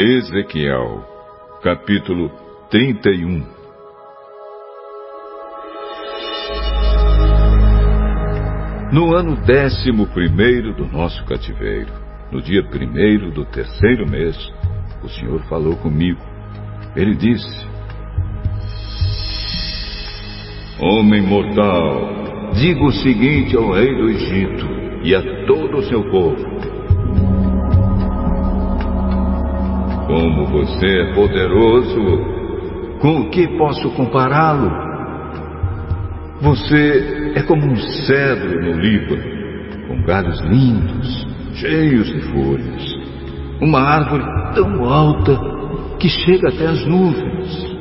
Ezequiel, capítulo 31 No ano décimo primeiro do nosso cativeiro, no dia primeiro do terceiro mês, o Senhor falou comigo. Ele disse: Homem mortal, diga o seguinte ao rei do Egito e a todo o seu povo Como você é poderoso, com o que posso compará-lo? Você é como um cedro no Líbano, com galhos lindos, cheios de folhas. Uma árvore tão alta que chega até as nuvens.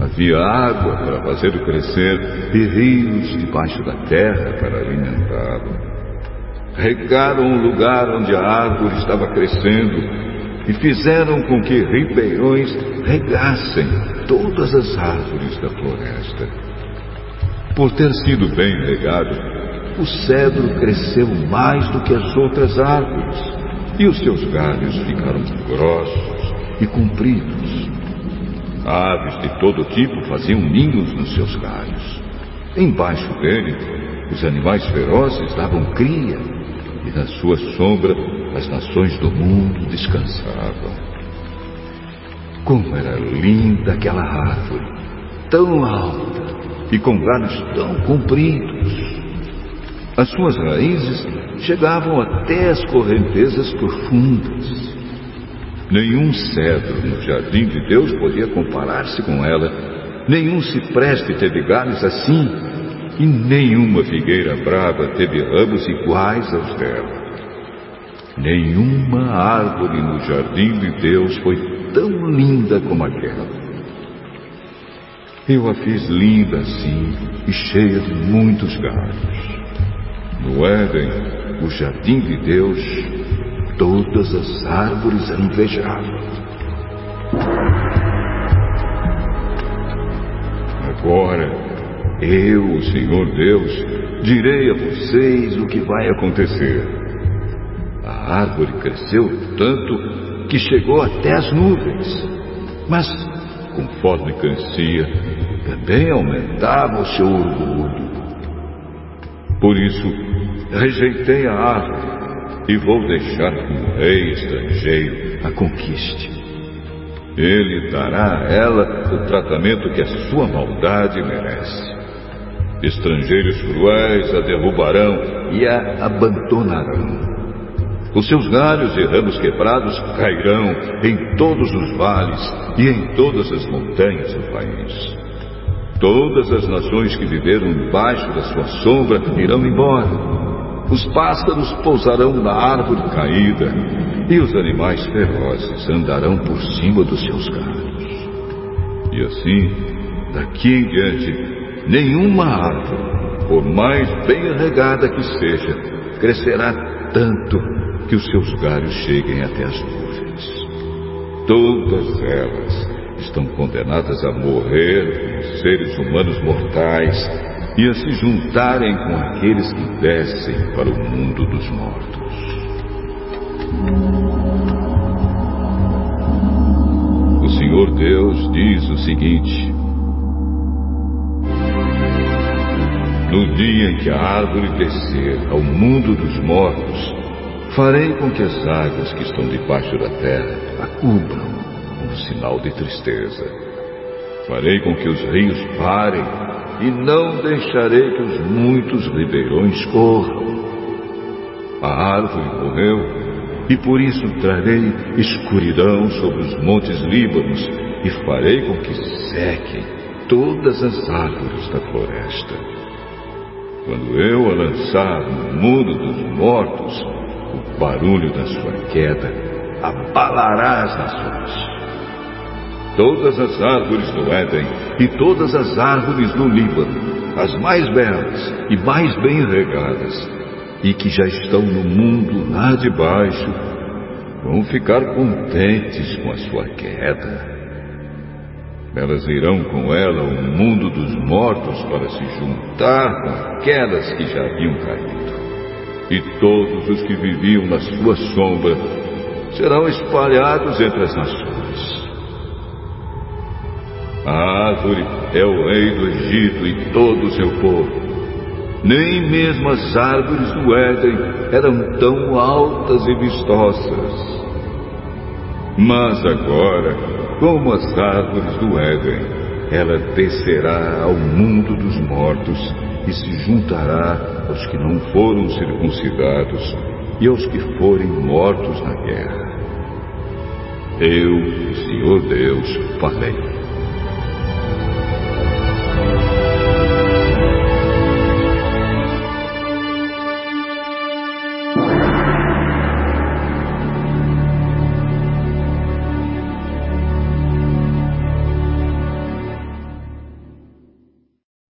Havia água para fazê-lo crescer e rios debaixo da terra para alimentá-lo. Regaram o lugar onde a árvore estava crescendo e fizeram com que ribeirões regassem todas as árvores da floresta. Por ter sido bem regado, o cedro cresceu mais do que as outras árvores, e os seus galhos ficaram grossos e compridos. Aves de todo tipo faziam ninhos nos seus galhos. Embaixo dele, os animais ferozes davam cria, e na sua sombra as nações do mundo descansavam. Como era linda aquela árvore, tão alta e com galhos tão compridos. As suas raízes chegavam até as correntezas profundas. Nenhum cedro no jardim de Deus podia comparar-se com ela, nenhum cipreste teve galhos assim, e nenhuma figueira brava teve ramos iguais aos dela. Nenhuma árvore no jardim de Deus foi tão linda como aquela. Eu a fiz linda assim e cheia de muitos galhos. No Éden, o jardim de Deus, todas as árvores a invejavam. Agora, eu, o Senhor Deus, direi a vocês o que vai acontecer. A árvore cresceu tanto que chegou até as nuvens. Mas, conforme crescia, também aumentava o seu orgulho. Por isso, rejeitei a árvore e vou deixar que um rei estrangeiro a conquiste. Ele dará a ela o tratamento que a sua maldade merece. Estrangeiros cruéis a derrubarão e a abandonarão. Os seus galhos e ramos quebrados cairão em todos os vales e em todas as montanhas do país. Todas as nações que viveram embaixo da sua sombra irão embora. Os pássaros pousarão na árvore caída e os animais ferozes andarão por cima dos seus galhos. E assim, daqui em diante, nenhuma árvore, por mais bem regada que seja, crescerá tanto que os seus galhos cheguem até as nuvens. Todas elas estão condenadas a morrer como seres humanos mortais e a se juntarem com aqueles que descem para o mundo dos mortos. O Senhor Deus diz o seguinte: No dia em que a árvore descer ao mundo dos mortos, Farei com que as águas que estão debaixo da terra a cubram, como sinal de tristeza. Farei com que os rios parem e não deixarei que os muitos ribeirões corram. A árvore morreu e por isso trarei escuridão sobre os montes Líbanos e farei com que sequem todas as árvores da floresta. Quando eu a lançar no mundo dos mortos, o barulho da sua queda abalará as nações. Todas as árvores do Éden e todas as árvores do Líbano, as mais belas e mais bem regadas, e que já estão no mundo lá de baixo, vão ficar contentes com a sua queda. Elas irão com ela ao mundo dos mortos para se juntar com aquelas que já haviam caído e todos os que viviam na sua sombra serão espalhados entre as nações. A árvore é o rei do Egito e todo o seu povo. Nem mesmo as árvores do Éden eram tão altas e vistosas. Mas agora, como as árvores do Éden, ela descerá ao mundo dos mortos e se juntará aos que não foram circuncidados e aos que forem mortos na guerra. Eu, Senhor Deus, falei.